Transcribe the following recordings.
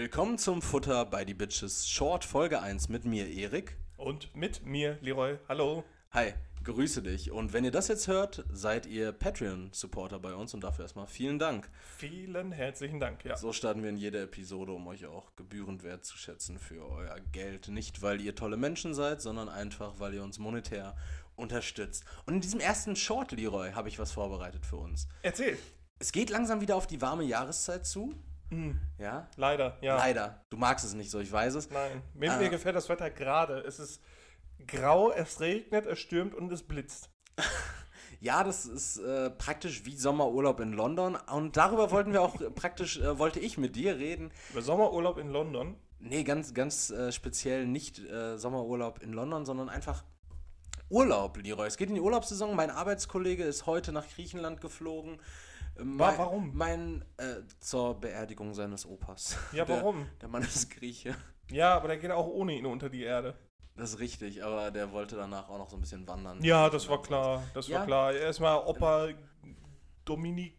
Willkommen zum Futter bei die Bitches Short Folge 1 mit mir, Erik. Und mit mir, Leroy. Hallo. Hi, grüße dich. Und wenn ihr das jetzt hört, seid ihr Patreon-Supporter bei uns und dafür erstmal vielen Dank. Vielen herzlichen Dank, ja. So starten wir in jeder Episode, um euch auch gebührend wertzuschätzen für euer Geld. Nicht, weil ihr tolle Menschen seid, sondern einfach, weil ihr uns monetär unterstützt. Und in diesem ersten Short, Leroy, habe ich was vorbereitet für uns. Erzähl. Es geht langsam wieder auf die warme Jahreszeit zu. Hm, Ja? leider, ja. Leider. Du magst es nicht so, ich weiß es. Nein, mir, Ah. mir gefällt das Wetter gerade. Es ist grau, es regnet, es stürmt und es blitzt. Ja, das ist äh, praktisch wie Sommerurlaub in London. Und darüber wollten wir auch äh, praktisch, äh, wollte ich mit dir reden. Über Sommerurlaub in London. Nee, ganz, ganz äh, speziell nicht äh, Sommerurlaub in London, sondern einfach Urlaub, Leroy. Es geht in die Urlaubssaison. Mein Arbeitskollege ist heute nach Griechenland geflogen. Mein- warum? Mein, äh, zur Beerdigung seines Opas. Ja, der, warum? Der Mann ist Grieche. Ja, aber der geht auch ohne ihn unter die Erde. Das ist richtig, aber der wollte danach auch noch so ein bisschen wandern. Ja, das war klar. Das Ja. war klar. Erstmal Opa Dominik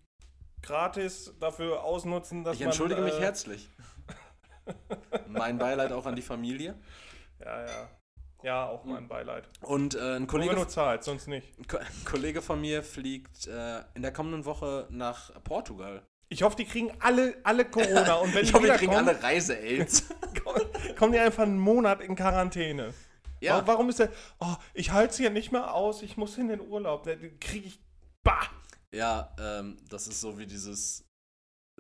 gratis dafür ausnutzen, dass Ich entschuldige man, mich äh, herzlich. mein Beileid auch an die Familie. Ja, ja. Ja, auch mein Beileid. Und äh, ein Nur Kollege, wenn du zahlst, sonst nicht. ein Ko- ein Kollege von mir fliegt äh, in der kommenden Woche nach Portugal. Ich hoffe, die kriegen alle, alle Corona. Und wenn ich die hoffe, wir kriegen alle Reise-Aids. kommen die einfach einen Monat in Quarantäne. ja, Wa- Warum ist der, oh, ich halte es hier nicht mehr aus, ich muss in den Urlaub. Da kriege ich, bah! ja ähm, das ist so wie dieses,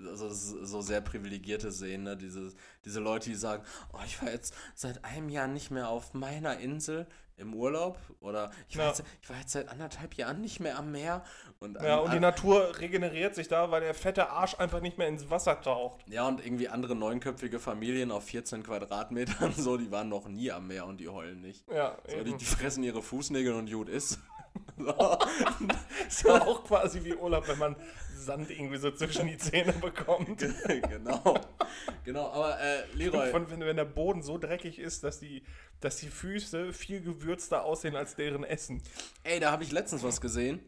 also das ist so sehr privilegierte Sehen, ne? Diese, diese Leute, die sagen, oh, ich war jetzt seit einem Jahr nicht mehr auf meiner Insel im Urlaub oder ich war, Ja. jetzt, ich war jetzt seit anderthalb Jahren nicht mehr am Meer. Und, Ja, an- und die Natur regeneriert sich da, weil der fette Arsch einfach nicht mehr ins Wasser taucht. Ja, und irgendwie andere neunköpfige Familien auf 14 Quadratmetern, so, die waren noch nie am Meer und die heulen nicht. Ja, So, die, die fressen ihre Fußnägel und gut ist. So. ist ja auch quasi wie Urlaub, wenn man Sand irgendwie so zwischen die Zähne bekommt. genau. Genau, aber äh, Leroy. Von, wenn, wenn der Boden so dreckig ist, dass die, dass die Füße viel gewürzter aussehen als deren Essen. Ey, da habe ich letztens was gesehen.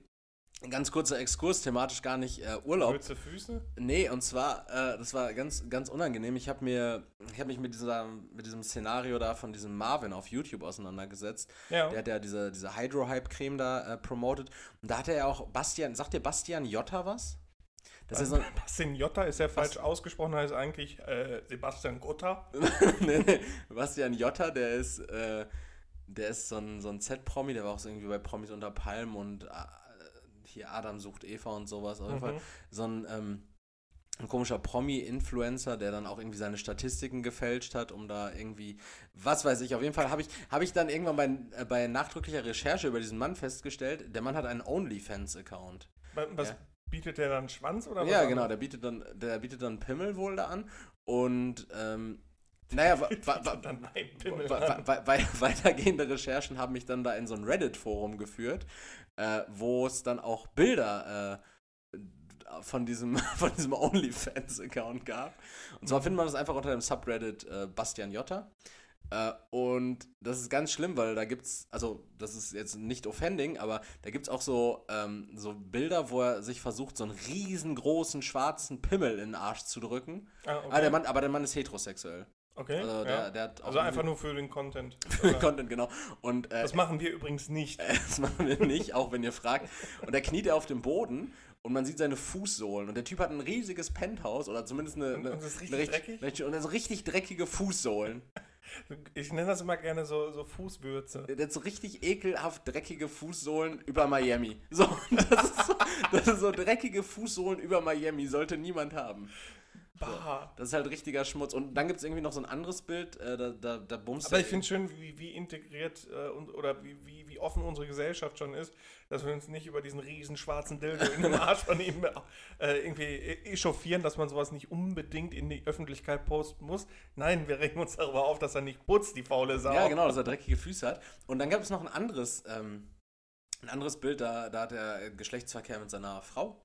Ein ganz kurzer Exkurs, thematisch gar nicht äh, Urlaub. Würze Füße? Nee, und zwar, äh, das war ganz, ganz unangenehm. Ich habe mir, ich habe mich mit, dieser, mit diesem Szenario da von diesem Marvin auf YouTube auseinandergesetzt. Ja. Der hat ja diese, diese Hydro-Hype-Creme da äh, promotet. Und da hat er ja auch Bastian, sagt dir Bastian Jotta was? Das ist so Bastian Jotta ist ja falsch ausgesprochen, heißt eigentlich äh, Sebastian Gotha. nee, nee. Bastian Jotta, der ist, äh, der ist so ein, so ein Z-Promi, der war auch so irgendwie bei Promis unter Palmen und äh, hier Adam sucht Eva und sowas. Auf jeden Mhm. Fall so ein, ähm, ein komischer Promi-Influencer, der dann auch irgendwie seine Statistiken gefälscht hat, um da irgendwie, was weiß ich, auf jeden Fall habe ich, hab ich dann irgendwann bei, äh, bei nachdrücklicher Recherche über diesen Mann festgestellt, der Mann hat einen OnlyFans-Account. Wa- Was Ja. bietet der dann Schwanz oder was? Ja, genau, der bietet dann, der bietet dann Pimmel wohl da an und ähm, naja, weitergehende Recherchen haben mich dann da in so ein Reddit-Forum geführt, äh, wo es dann auch Bilder äh, von diesem, von diesem OnlyFans-Account gab. Und zwar findet man das einfach unter dem Subreddit äh, Bastian Jotta. Äh, und das ist ganz schlimm, weil da gibt's, also das ist jetzt nicht offending, aber da gibt's auch so, ähm, so Bilder, wo er sich versucht, so einen riesengroßen schwarzen Pimmel in den Arsch zu drücken. Ah, okay. Ah, der Mann, aber der Mann ist heterosexuell. Okay. Also, ja. der, der hat also einfach nur für den Content. Content, genau. Und äh, Das machen wir übrigens nicht. das machen wir nicht, auch wenn ihr fragt. Und da kniet er auf dem Boden und man sieht seine Fußsohlen. Und der Typ hat ein riesiges Penthouse oder zumindest eine. Eine und das ist eine richtig dreckig? richtig- Und so richtig dreckige Fußsohlen. Ich nenne das immer gerne so, so Fußwürze. Der hat so richtig ekelhaft dreckige Fußsohlen über Miami. So, das ist so, das ist so dreckige Fußsohlen über Miami. Sollte niemand haben. Bah. Das ist halt richtiger Schmutz. Und dann gibt es irgendwie noch so ein anderes Bild, äh, da, da, da bumst Aber er- ich finde schön, wie, wie integriert äh, und, oder wie, wie, wie offen unsere Gesellschaft schon ist, dass wir uns nicht über diesen riesen schwarzen Dildo in den Arsch von ihm äh, irgendwie echauffieren, dass man sowas nicht unbedingt in die Öffentlichkeit posten muss. Nein, wir regen uns darüber auf, dass er nicht putzt, die faule Sau. Ja, genau, dass er dreckige Füße hat. Und dann gab es noch ein anderes, ähm, ein anderes Bild, da, da hat er äh, Geschlechtsverkehr mit seiner Frau.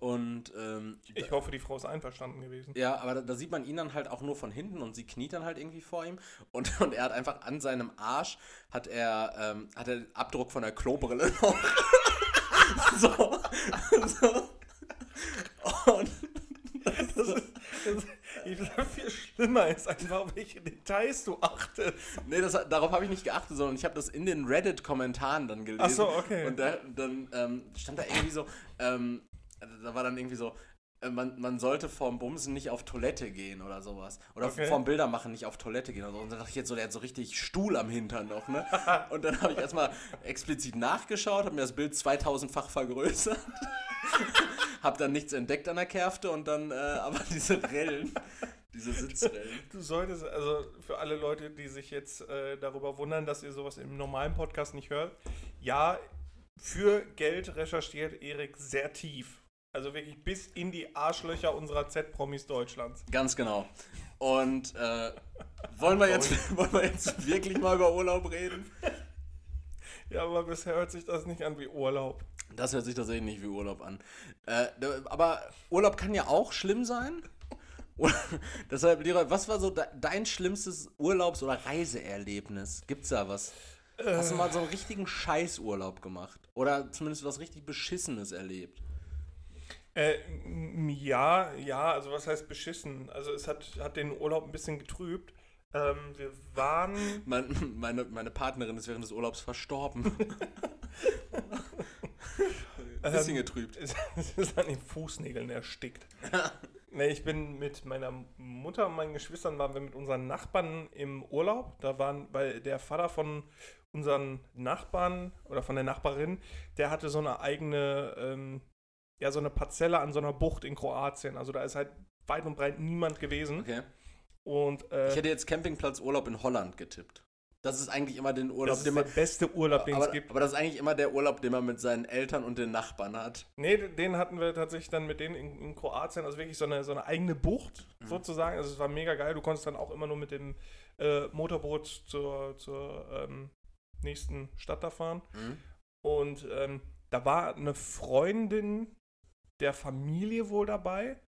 Und ähm, Ich hoffe, die Frau ist einverstanden gewesen. ja, aber da, da sieht man ihn dann halt auch nur von hinten und sie kniet dann halt irgendwie vor ihm. Und, und er hat einfach an seinem Arsch hat er, ähm, hat er Abdruck von der Klobrille noch. so. so. Und Das ist, das ist, viel schlimmer ist einfach, auf welche Details du achtest. Nee, das, darauf habe ich nicht geachtet, sondern ich habe das in den Reddit-Kommentaren dann gelesen. Ach so, okay. Und da, dann ähm, stand da irgendwie so, ähm, da war dann irgendwie so, äh, man, man sollte vorm Bumsen nicht auf Toilette gehen oder sowas. Oder Okay. vorm Bildermachen nicht auf Toilette gehen oder so. Und dann dachte ich jetzt so, der hat so richtig Stuhl am Hintern noch, ne? Und dann habe ich erstmal explizit nachgeschaut, habe mir das Bild 2000-fach vergrößert. hab dann nichts entdeckt an der Kärfte und dann äh, aber diese Rellen, diese Sitzrellen. Du solltest, also für alle Leute, die sich jetzt äh, darüber wundern, dass ihr sowas im normalen Podcast nicht hört, ja, für Geld recherchiert Erik sehr tief. Also wirklich bis in die Arschlöcher unserer Z-Promis Deutschlands. Ganz genau. Und äh, wollen, wir jetzt, wollen wir jetzt wirklich mal über Urlaub reden? Ja, aber bisher hört sich das nicht an wie Urlaub. Das hört sich tatsächlich nicht wie Urlaub an. Äh, aber Urlaub kann ja auch schlimm sein. Deshalb, Leroy, was war so de dein schlimmstes Urlaubs- oder Reiseerlebnis? Gibt's da was? Hast du mal so einen richtigen Scheißurlaub gemacht? Oder zumindest was richtig Beschissenes erlebt? Äh, ja, ja, also was heißt beschissen? Also es hat, hat den Urlaub ein bisschen getrübt. Ähm, wir waren. Mein, meine, meine Partnerin ist während des Urlaubs verstorben. Bisschen Ähm, getrübt. Es ist an den Fußnägeln erstickt. nee, ich bin mit meiner Mutter und meinen Geschwistern waren wir mit unseren Nachbarn im Urlaub. Da waren, weil der Vater von unseren Nachbarn oder von der Nachbarin, der hatte so eine eigene, ähm, ja, so eine Parzelle an so einer Bucht in Kroatien. Also da ist halt weit und breit niemand gewesen. Okay. Und äh, Ich hätte jetzt Campingplatz Urlaub in Holland getippt. Das ist eigentlich immer den Urlaub, das ist den der man. beste Urlaub, den es Aber, gibt. aber das ist eigentlich immer der Urlaub, den man mit seinen Eltern und den Nachbarn hat. Nee, den hatten wir tatsächlich dann mit denen in, in Kroatien, also wirklich so eine, so eine eigene Bucht sozusagen. Also es war mega geil. Du konntest dann auch immer nur mit dem äh, Motorboot zur, zur ähm, nächsten Stadt da fahren. Mhm. Und ähm, da war eine Freundin der Familie wohl dabei.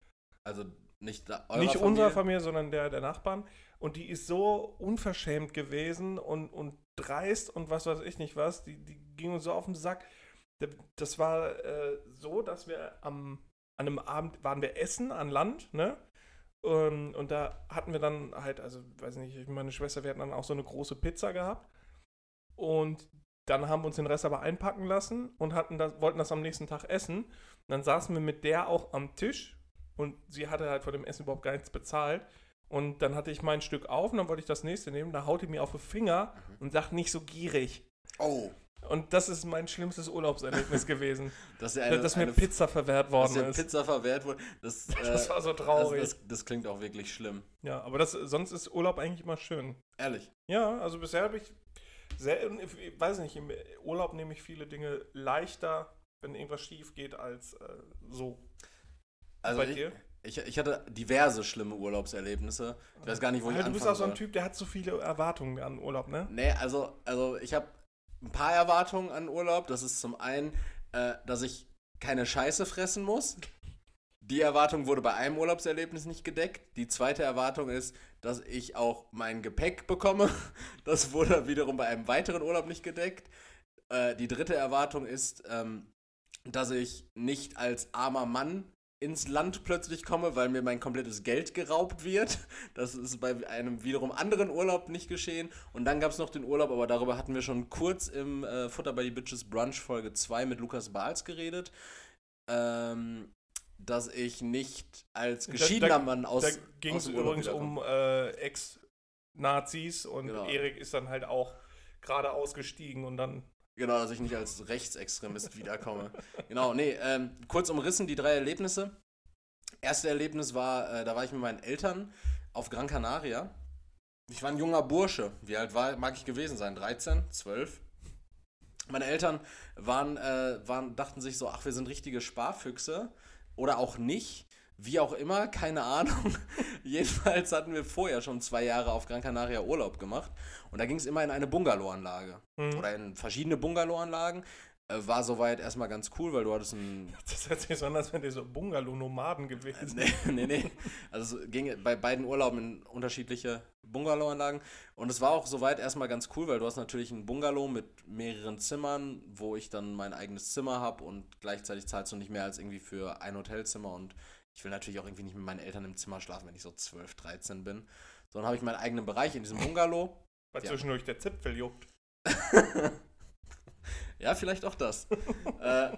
Also nicht da, Nicht unserer Familie, sondern der, der Nachbarn. Und die ist so unverschämt gewesen und, und dreist und was weiß ich nicht was. Die, die ging uns so auf den Sack. Das war äh, so, dass wir am, an einem Abend waren wir essen an Land, ne? Ähm, und da hatten wir dann halt, also weiß nicht, ich und meine Schwester, wir hatten dann auch so eine große Pizza gehabt. Und dann haben wir uns den Rest aber einpacken lassen und hatten das, wollten das am nächsten Tag essen. Und dann saßen wir mit der auch am Tisch und sie hatte halt von dem Essen überhaupt gar nichts bezahlt. Und dann hatte ich mein Stück auf und dann wollte ich das nächste nehmen. Da haut die mir auf den Finger und sagt nicht so gierig. Oh, Und das ist mein schlimmstes Urlaubserlebnis gewesen, dass, eine, dass mir eine, Pizza verwehrt dass worden der ist. Pizza verwehrt wurde. Das, äh, Das war so das, traurig. das, das klingt auch wirklich schlimm. ja, aber das, sonst ist Urlaub eigentlich immer schön. Ehrlich. Ja, also bisher habe ich selten, ich weiß nicht, im Urlaub nehme ich viele Dinge leichter, wenn irgendwas schief geht, als äh, so. Also Bei ich, dir? ich, ich hatte diverse schlimme Urlaubserlebnisse. Ich weiß gar nicht, wo ich Ja, du anfangen bist auch so ein. Typ, der hat so viele Erwartungen an Urlaub, ne? Nee, also, also ich habe ein paar Erwartungen an Urlaub. Das ist zum einen, äh, dass ich keine Scheiße fressen muss. Die Erwartung wurde bei einem Urlaubserlebnis nicht gedeckt. Die zweite Erwartung ist, dass ich auch mein Gepäck bekomme. Das wurde wiederum bei einem weiteren Urlaub nicht gedeckt. Äh, die dritte Erwartung ist, ähm, dass ich nicht als armer Mann ins Land plötzlich komme, weil mir mein komplettes Geld geraubt wird. Das ist bei einem wiederum anderen Urlaub nicht geschehen. Und dann gab es noch den Urlaub, aber darüber hatten wir schon kurz im äh, Futter by the Bitches Brunch Folge 2 mit Lukas Bahls geredet. Ähm, dass ich nicht als Da- geschiedener da- Mann aus. Da ging es übrigens um äh, Ex-Nazis und Genau. Erik ist dann halt auch gerade ausgestiegen und dann. Genau, dass ich nicht als Rechtsextremist wiederkomme. Genau, nee, ähm, kurz umrissen die drei Erlebnisse. Erste Erlebnis war, äh, da war ich mit meinen Eltern auf Gran Canaria. Ich war ein junger Bursche. Wie alt war, mag ich gewesen sein? 13, 12? Meine Eltern waren, äh, waren, dachten sich so, ach, wir sind richtige Sparfüchse. Oder auch nicht. Wie auch immer, keine Ahnung. Jedenfalls hatten wir vorher schon zwei Jahre auf Gran Canaria Urlaub gemacht. Und da ging es immer in eine Bungalowanlage Hm. oder in verschiedene Bungalowanlagen. Äh, war soweit erstmal ganz cool, weil du hattest ein. Das hört sich so an, als wären die so Bungalow-Nomaden gewesen. Nee, nee, nee. Also es ging bei beiden Urlauben in unterschiedliche Bungalowanlagen. Und es war auch soweit erstmal ganz cool, weil du hast natürlich ein Bungalow mit mehreren Zimmern, wo ich dann mein eigenes Zimmer habe und gleichzeitig zahlst du nicht mehr als irgendwie für ein Hotelzimmer und ich will natürlich auch irgendwie nicht mit meinen Eltern im Zimmer schlafen, wenn ich so 12, 13 bin. Sondern habe ich meinen eigenen Bereich in diesem Bungalow. Weil Ja. zwischendurch der Zipfel juckt. Ja, vielleicht auch das. äh,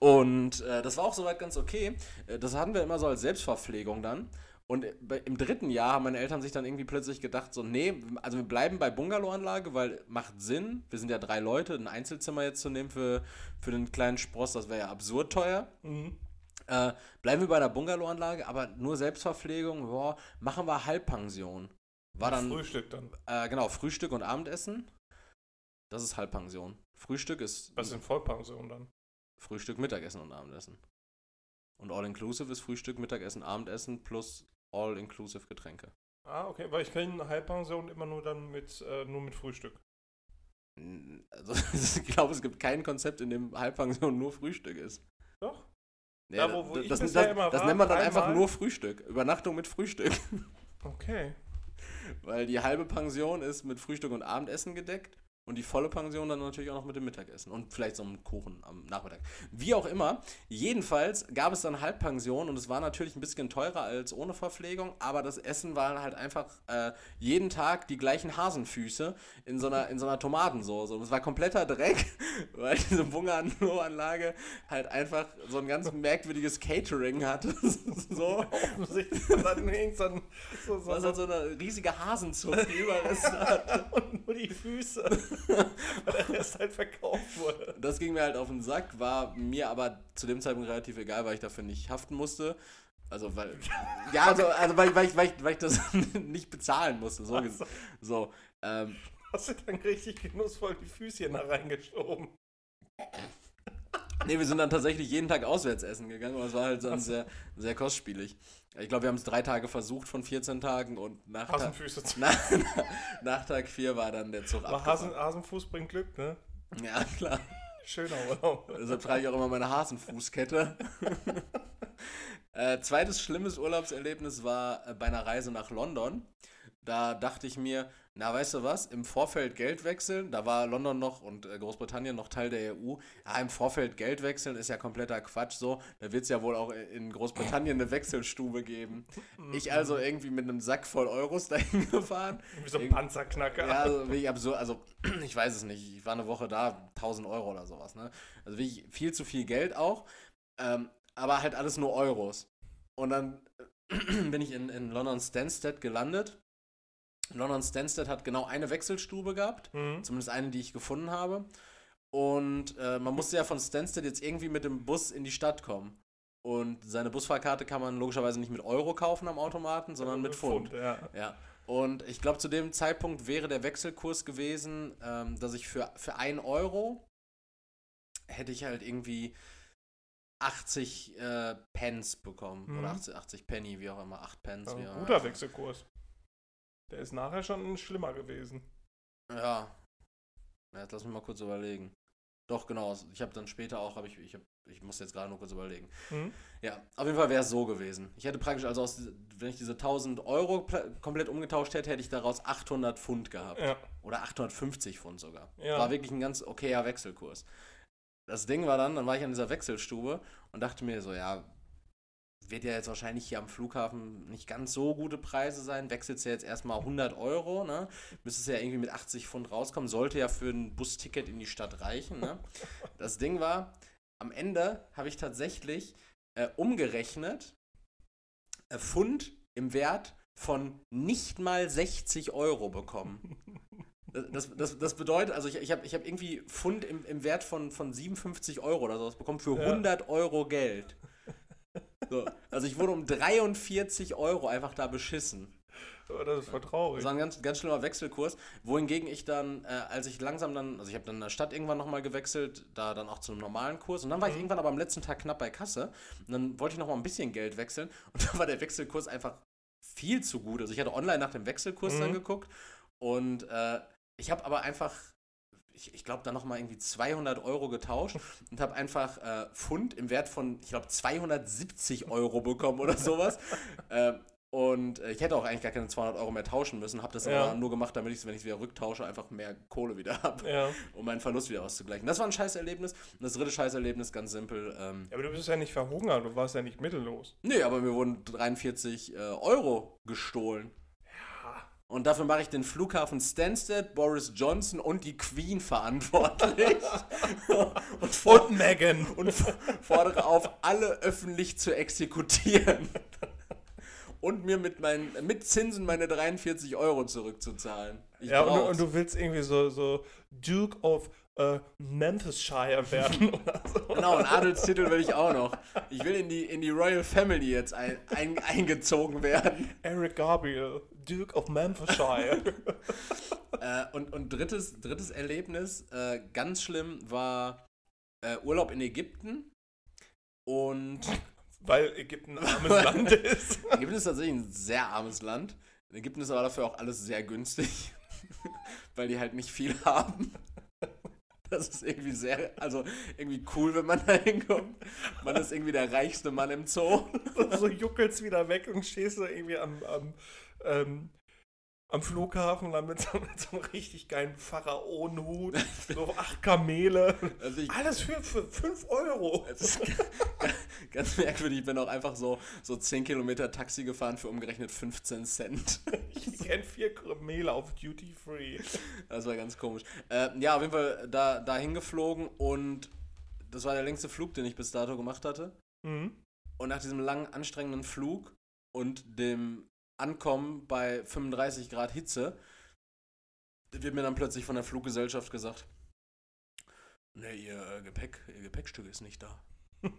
und äh, das war auch soweit ganz okay. Äh, das hatten wir immer so als Selbstverpflegung dann. Und äh, im dritten Jahr haben meine Eltern sich dann irgendwie plötzlich gedacht, so, nee, also wir bleiben bei Bungalowanlage, weil macht Sinn. Wir sind ja drei Leute, ein Einzelzimmer jetzt zu nehmen für, für den kleinen Spross, das wäre ja absurd teuer. Mhm. Äh, bleiben wir bei der Bungalowanlage, aber nur Selbstverpflegung, boah, machen wir Halbpension. War dann, Frühstück dann. äh, genau, Frühstück und Abendessen. Das ist Halbpension. Frühstück ist Was sind Vollpension dann? Frühstück, Mittagessen und Abendessen. Und All-Inclusive ist Frühstück, Mittagessen, Abendessen plus All-Inclusive Getränke. Ah, okay, weil ich kenne Halbpension immer nur dann mit, äh, nur mit Frühstück. Also, ich glaube, es gibt kein Konzept, in dem Halbpension nur Frühstück ist. Doch. Ja, Da, wo- wo das, das, das, das nennt man dann einfach nur Frühstück. Übernachtung mit Frühstück. Okay. Weil die halbe Pension ist mit Frühstück und Abendessen gedeckt und die volle Pension dann natürlich auch noch mit dem Mittagessen und vielleicht so einem Kuchen am Nachmittag. Wie auch immer, jedenfalls gab es dann Halbpension und es war natürlich ein bisschen teurer als ohne Verpflegung, aber das Essen war halt einfach äh, jeden Tag die gleichen Hasenfüße in so einer, in so einer Tomatensauce und es war kompletter Dreck, weil diese Bungalow-Anlage halt einfach so ein ganz merkwürdiges Catering hatte. so. Offensichtlich dann irgend so so, so, Was so eine riesige Hasenzucht die Überreste hatte. Die Füße. weil der Rest halt verkauft wurde. Das ging mir halt auf den Sack, war mir aber zu dem Zeitpunkt relativ egal, weil ich dafür nicht haften musste. Also, weil. Ja, also, also weil, ich- weil, ich, weil, ich, weil ich das nicht bezahlen musste. So. Also, so ähm, hast du dann richtig genussvoll die Füßchen da reingeschoben. nee, wir sind dann tatsächlich jeden Tag auswärts essen gegangen, aber es war halt dann sehr, sehr kostspielig. Ich glaube, wir haben es drei Tage versucht von 14 Tagen und nach, Ta Hasenfüße zu. nach, nach Tag 4 war dann der Zug Aber Hasen. Hasenfuß bringt Glück, ne? Ja, klar. Schöner Urlaub. Deshalb trage ich auch immer meine Hasenfußkette. äh, zweites schlimmes Urlaubserlebnis war äh, bei einer Reise nach London. Da dachte ich mir, na weißt du was, im Vorfeld Geld wechseln, da war London noch und äh, Großbritannien noch Teil der EU. Ja, im Vorfeld Geld wechseln ist ja kompletter Quatsch so. Da wird es ja wohl auch in Großbritannien eine Wechselstube geben. Ich also irgendwie mit einem Sack voll Euros dahin gefahren. Wie so ein Panzerknacker. Ja, also wirklich absurd. Also, ich weiß es nicht. Ich war eine Woche da, 1000 Euro oder sowas. Ne? Also wirklich viel zu viel Geld auch. Ähm, aber halt alles nur Euros. Und dann bin ich in, in London Stansted gelandet. London Stansted hat genau eine Wechselstube gehabt. Mhm. Zumindest eine, die ich gefunden habe. Und äh, man musste ja von Stansted jetzt irgendwie mit dem Bus in die Stadt kommen. Und seine Busfahrkarte kann man logischerweise nicht mit Euro kaufen am Automaten, sondern mit Pfund. Ja. Ja. Und ich glaube, zu dem Zeitpunkt wäre der Wechselkurs gewesen, ähm, dass ich für, für 1 Euro hätte ich halt irgendwie 80 äh, Pence bekommen. Mhm. Oder 80, 80 Penny, wie auch immer. 8 Pence. Wie ein guter. Wechselkurs. Der ist nachher schon schlimmer gewesen. Ja. Jetzt lass mich mal kurz überlegen. Doch, genau. Ich habe dann später auch, habe ich, ich, hab, ich muss jetzt gerade nur kurz überlegen. Mhm. Ja, auf jeden Fall wäre es so gewesen. Ich hätte praktisch, also aus, wenn ich diese 1000 Euro komplett umgetauscht hätte, hätte ich daraus 800 Pfund gehabt. Ja. Oder 850 Pfund sogar. Ja. War wirklich ein ganz okayer Wechselkurs. Das Ding war dann, dann war ich an dieser Wechselstube und dachte mir so, ja, wird ja jetzt wahrscheinlich hier am Flughafen nicht ganz so gute Preise sein. Wechselst ja jetzt erstmal 100 Euro, ne? Müsstest ja irgendwie mit 80 Pfund rauskommen. Sollte ja für ein Busticket in die Stadt reichen, ne? Das Ding war, am Ende habe ich tatsächlich äh, umgerechnet äh, Pfund im Wert von nicht mal 60 Euro bekommen. Das, das, das, bedeutet, also ich, ich habe ich hab irgendwie Pfund im, im Wert von, von 57 Euro oder sowas bekommen für Ja. 100 Euro Geld. So, also ich wurde um 43 Euro einfach da beschissen. Aber das ist voll Das traurig. war ein ganz, ganz schlimmer Wechselkurs, wohingegen ich dann, äh, als ich langsam dann, also ich habe dann in der Stadt irgendwann nochmal gewechselt, da dann auch zu einem normalen Kurs und dann war ich Mhm. irgendwann aber am letzten Tag knapp bei Kasse und dann wollte ich nochmal ein bisschen Geld wechseln und da war der Wechselkurs einfach viel zu gut. Also ich hatte online nach dem Wechselkurs Mhm. dann geguckt und äh, ich habe aber einfach, ich, ich glaube, da nochmal irgendwie 200 Euro getauscht und habe einfach äh, Pfund im Wert von, ich glaube, 270 Euro bekommen oder sowas. äh, Und ich hätte auch eigentlich gar keine 200 Euro mehr tauschen müssen, habe das Ja. aber nur gemacht, damit ich, wenn ich es wieder rücktausche, einfach mehr Kohle wieder habe, Ja. um meinen Verlust wieder auszugleichen. Das war ein Scheißerlebnis. Und das dritte Scheißerlebnis, ganz simpel, ähm, Aber du bist ja nicht verhungert, du warst ja nicht mittellos. nee, aber mir wurden 43 äh, Euro gestohlen. Und dafür mache ich den Flughafen Stansted, Boris Johnson und die Queen verantwortlich. und, for Und Megan. und fordere auf, alle öffentlich zu exekutieren. und mir mit, meinen, mit Zinsen meine 43 Euro zurückzuzahlen. Ich Ja, und du, und du willst irgendwie so, so Duke of äh, Memphishire werden oder so. Genau, einen Adelstitel will ich auch noch. Ich will in die, in die Royal Family jetzt ein, ein, eingezogen werden. Eric Gabriel, Duke of Memphishire. Äh, und und drittes, drittes Erlebnis, äh, ganz schlimm, war äh, Urlaub in Ägypten. Und Weil Ägypten ein armes Land ist. Ägypten ist tatsächlich ein sehr armes Land. In Ägypten ist aber dafür auch alles sehr günstig, weil die halt nicht viel haben. Das ist irgendwie sehr, also irgendwie cool, wenn man da hinkommt. Man ist irgendwie der reichste Mann im Zoo. so juckelst wieder weg und stehst so irgendwie am, am, ähm, am Flughafen dann mit so, mit so einem richtig geilen Pharaonenhut, so acht Kamele. Also ich, Alles für, für 5 Euro. Ist ganz merkwürdig, ich bin auch einfach so, so 10 Kilometer Taxi gefahren für umgerechnet 15 Cent. Ich kenne vier Kamele auf Duty Free. Das war ganz komisch. Äh, ja, auf jeden Fall da, da hingeflogen und das war der längste Flug, den ich bis dato gemacht hatte. Mhm. Und nach diesem langen, anstrengenden Flug und dem Ankommen bei 35 Grad Hitze wird mir dann plötzlich von der Fluggesellschaft gesagt, ne, ihr äh, Gepäck, ihr Gepäckstück ist nicht da.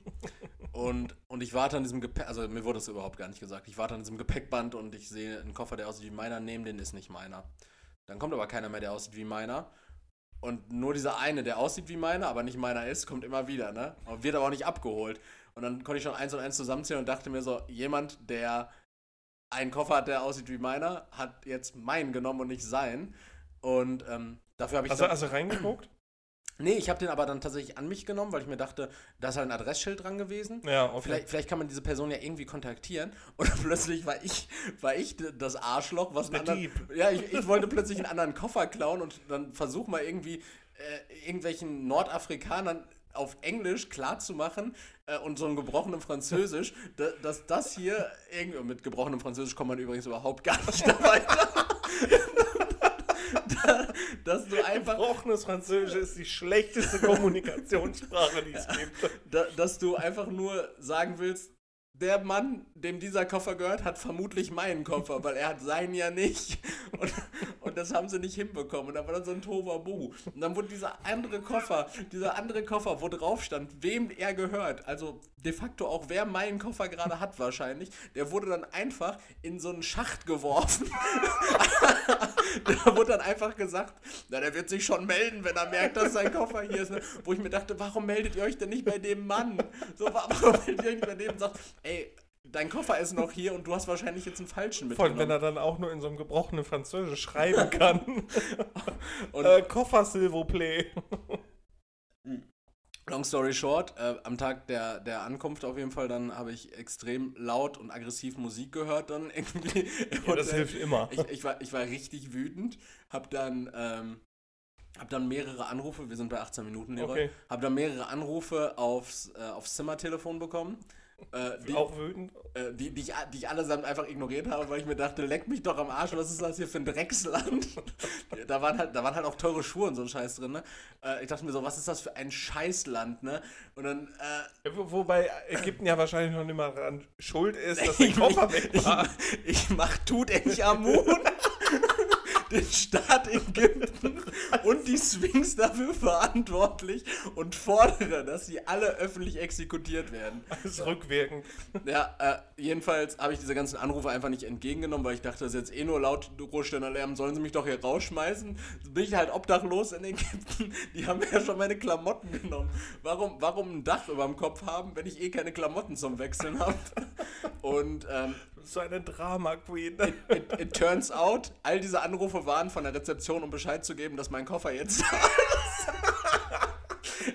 und, und ich warte an diesem Gepäck, also mir wurde das überhaupt gar nicht gesagt. Ich warte an diesem Gepäckband und ich sehe einen Koffer, der aussieht wie meiner, neben den ist nicht meiner. Dann kommt aber keiner mehr, der aussieht wie meiner. Und nur dieser eine, der aussieht wie meiner, aber nicht meiner ist, kommt immer wieder, ne? Und wird aber auch nicht abgeholt. Und dann konnte ich schon eins und eins zusammenzählen und dachte mir so, jemand, der einen Koffer hat, der aussieht wie meiner, hat jetzt meinen genommen und nicht seinen. Und ähm, dafür habe ich Also, also reingeguckt? Nee, ich habe den aber dann tatsächlich an mich genommen, weil ich mir dachte, da ist halt ein Adressschild dran gewesen. Ja, okay. Vielleicht, vielleicht kann man diese Person ja irgendwie kontaktieren. Und plötzlich war ich, war ich das Arschloch, was einen Der anderen, Dieb. Ja, ich, ich wollte plötzlich einen anderen Koffer klauen und dann versuch mal irgendwie äh, irgendwelchen Nordafrikanern auf Englisch klarzumachen äh, und so ein gebrochenem Französisch, da, dass das hier irgendwie, mit gebrochenem Französisch kommt man übrigens überhaupt gar nicht dabei. da, dass du einfach Gebrochenes Französisch ist die schlechteste Kommunikationssprache, die es gibt. da, dass du einfach nur sagen willst, der Mann, dem dieser Koffer gehört, hat vermutlich meinen Koffer, weil er hat seinen ja nicht. Und, und das haben sie nicht hinbekommen. Und da war dann so ein Tovabu. Und dann wurde dieser andere Koffer, dieser andere Koffer, wo drauf stand, wem er gehört, also de facto auch wer meinen Koffer gerade hat wahrscheinlich, der wurde dann einfach in so einen Schacht geworfen. da wurde dann einfach gesagt, na, der wird sich schon melden, wenn er merkt, dass sein Koffer hier ist. Ne? Wo ich mir dachte, warum meldet ihr euch denn nicht bei dem Mann? So, wa- warum meldet ihr euch nicht bei dem sagt, ey, dein Koffer ist noch hier und du hast wahrscheinlich jetzt einen falschen Vor allem, mitgenommen. wenn er dann auch nur in so einem gebrochenen Französisch schreiben kann. Und äh, Koffer, s'il vous plaît. long story short, äh, am Tag der, der Ankunft auf jeden Fall, dann habe ich extrem laut und aggressiv Musik gehört dann irgendwie. Ja, das hilft immer. ich, ich, war, ich war richtig wütend, hab dann, ähm, hab dann mehrere Anrufe, wir sind bei 18 Minuten, Leroy, Okay. hab dann mehrere Anrufe aufs, äh, aufs Zimmertelefon bekommen. Äh, die, auch wütend. äh, die, die, ich, die ich allesamt einfach ignoriert habe, weil ich mir dachte, leck mich doch am Arsch, was ist das hier für ein Drecksland? da, waren halt, da waren halt auch teure Schuhe und so ein Scheiß drin, ne? Äh, ich dachte mir so, was ist das für ein Scheißland, ne? Und dann, äh, Wobei Ägypten ja wahrscheinlich noch nicht mal daran schuld ist, dass der Koffer weg war. Ich, ich mach Tutanchamun, den Staat Ägypten und die Sphinx dafür verantwortlich und fordere, dass sie alle öffentlich exekutiert werden. Alles rückwirkend. Ja, äh, jedenfalls habe ich diese ganzen Anrufe einfach nicht entgegengenommen, weil ich dachte, das ist jetzt eh nur laut Großstädter Lärm, sollen sie mich doch hier rausschmeißen? Bin ich halt obdachlos in Ägypten. Die haben ja schon meine Klamotten genommen. Warum, warum ein Dach über dem Kopf haben, wenn ich eh keine Klamotten zum Wechseln habe? Und ähm, So eine Drama-Queen. it, it turns out, all diese Anrufe waren von der Rezeption, um Bescheid zu geben, dass mein Koffer jetzt da ist.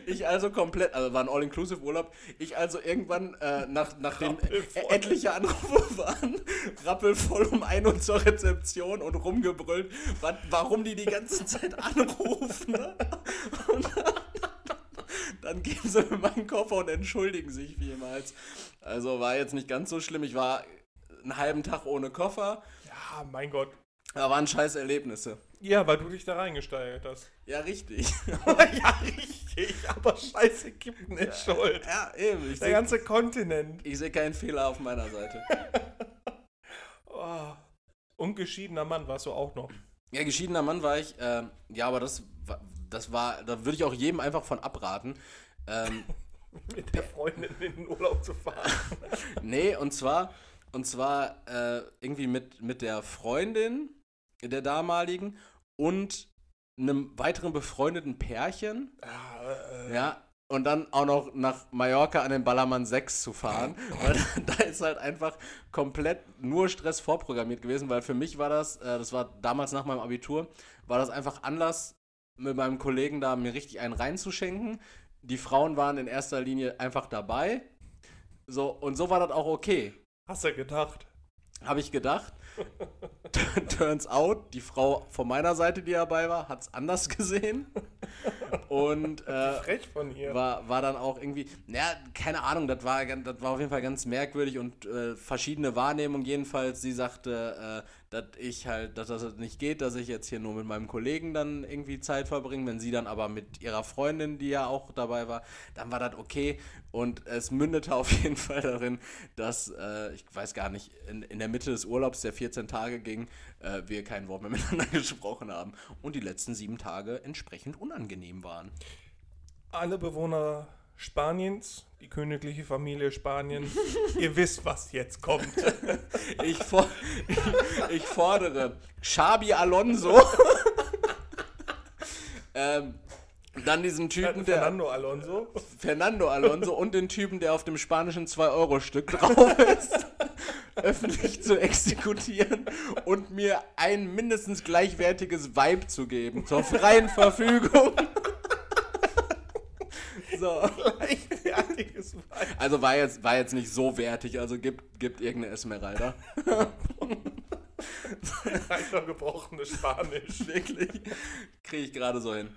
Ich also komplett, also war ein All-Inclusive-Urlaub. Ich also irgendwann, äh, nach, nachdem Rappelvoll. e- etliche Anrufe waren, rappelvoll um 1 Uhr zur Rezeption und rumgebrüllt, wa- warum die die ganze Zeit anrufen. Ne? Und dann, dann geben sie mir meinen Koffer und entschuldigen sich vielmals. Also war jetzt nicht ganz so schlimm. Ich war einen halben Tag ohne Koffer. Ja, mein Gott. Da waren scheiß Erlebnisse. Ja, weil du dich da reingesteigert hast. Ja, richtig. ja, richtig. Aber scheiße, Kippen ist schuld. Ja, eben. Ich Der sehe ganze Kontinent. seh keinen Fehler auf meiner Seite. Oh. Und geschiedener Mann warst du auch noch. Ja, geschiedener Mann war ich. Ähm, ja, aber das, war- das war, da würde ich auch jedem einfach von abraten. Ähm, Mit der Freundin in den Urlaub zu fahren. nee, und zwar, und zwar äh, irgendwie mit, mit der Freundin der damaligen und einem weiteren befreundeten Pärchen. Ja, äh, Ja. Und dann auch noch nach Mallorca an den Ballermann 6 zu fahren. Weil da, da ist halt einfach komplett nur Stress vorprogrammiert gewesen, weil für mich war das, äh, das war damals nach meinem Abitur, war das einfach Anlass, mit meinem Kollegen da mir richtig einen reinzuschenken. Die Frauen waren in erster Linie einfach dabei. So, und so war das auch okay. Hast du gedacht? Habe ich gedacht. Turns out, die Frau von meiner Seite, die dabei war, hat es anders gesehen. Und äh, Frech von ihr. war, war dann auch irgendwie, naja, keine Ahnung, das war, das war auf jeden Fall ganz merkwürdig und äh, verschiedene Wahrnehmungen. Jedenfalls, sie sagte, äh, dass ich halt, dass das nicht geht, dass ich jetzt hier nur mit meinem Kollegen dann irgendwie Zeit verbringe. Wenn sie dann aber mit ihrer Freundin, die ja auch dabei war, dann war das okay. Und es mündete auf jeden Fall darin, dass, äh, ich weiß gar nicht, in, in der Mitte des Urlaubs, der 14 Tage ging, äh, wir kein Wort mehr miteinander gesprochen haben. Und die letzten sieben Tage entsprechend unangenehm waren. Alle Bewohner Spaniens, die königliche Familie Spanien, ihr wisst, was jetzt kommt. Ich, for ich fordere Xabi Alonso. ähm, dann diesen Typen, der Fernando Alonso. Fernando Alonso und den Typen, der auf dem spanischen 2-Euro-Stück drauf ist, öffentlich zu exekutieren und mir ein mindestens gleichwertiges Vibe zu geben, zur freien Verfügung. So. Gleichwertiges Wein. Also war jetzt, war jetzt nicht so wertig, also gibt, gibt irgendeine Esmeralda. Einfach gebrochenes Spanisch. Wirklich. Kriege ich gerade so hin.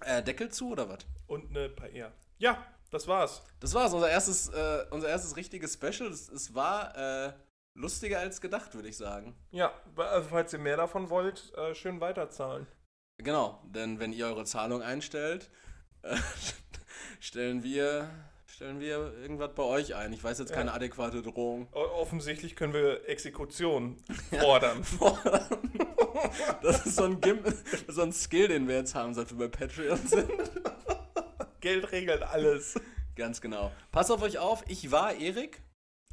Äh, Deckel zu oder was? Und eine Paella. Ja, das war's. Das war's, unser erstes, äh, unser erstes richtiges Special. Es, es war äh, lustiger als gedacht, würde ich sagen. Ja, also falls ihr mehr davon wollt, äh, schön weiterzahlen. Genau, denn wenn ihr eure Zahlung einstellt, äh, stellen wir stellen wir irgendwas bei euch ein. Ich weiß jetzt keine Ja. adäquate Drohung. Offensichtlich können wir Exekution fordern. Das ist so ein, Gim so ein Skill, den wir jetzt haben, seit wir bei Patreon sind. Geld regelt alles. Ganz genau. Passt auf euch auf, ich war Erik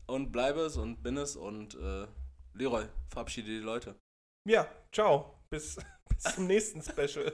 und bleibe es und bin es und äh, Leroy, verabschiede die Leute. Ja, ciao. Bis, bis zum nächsten Special.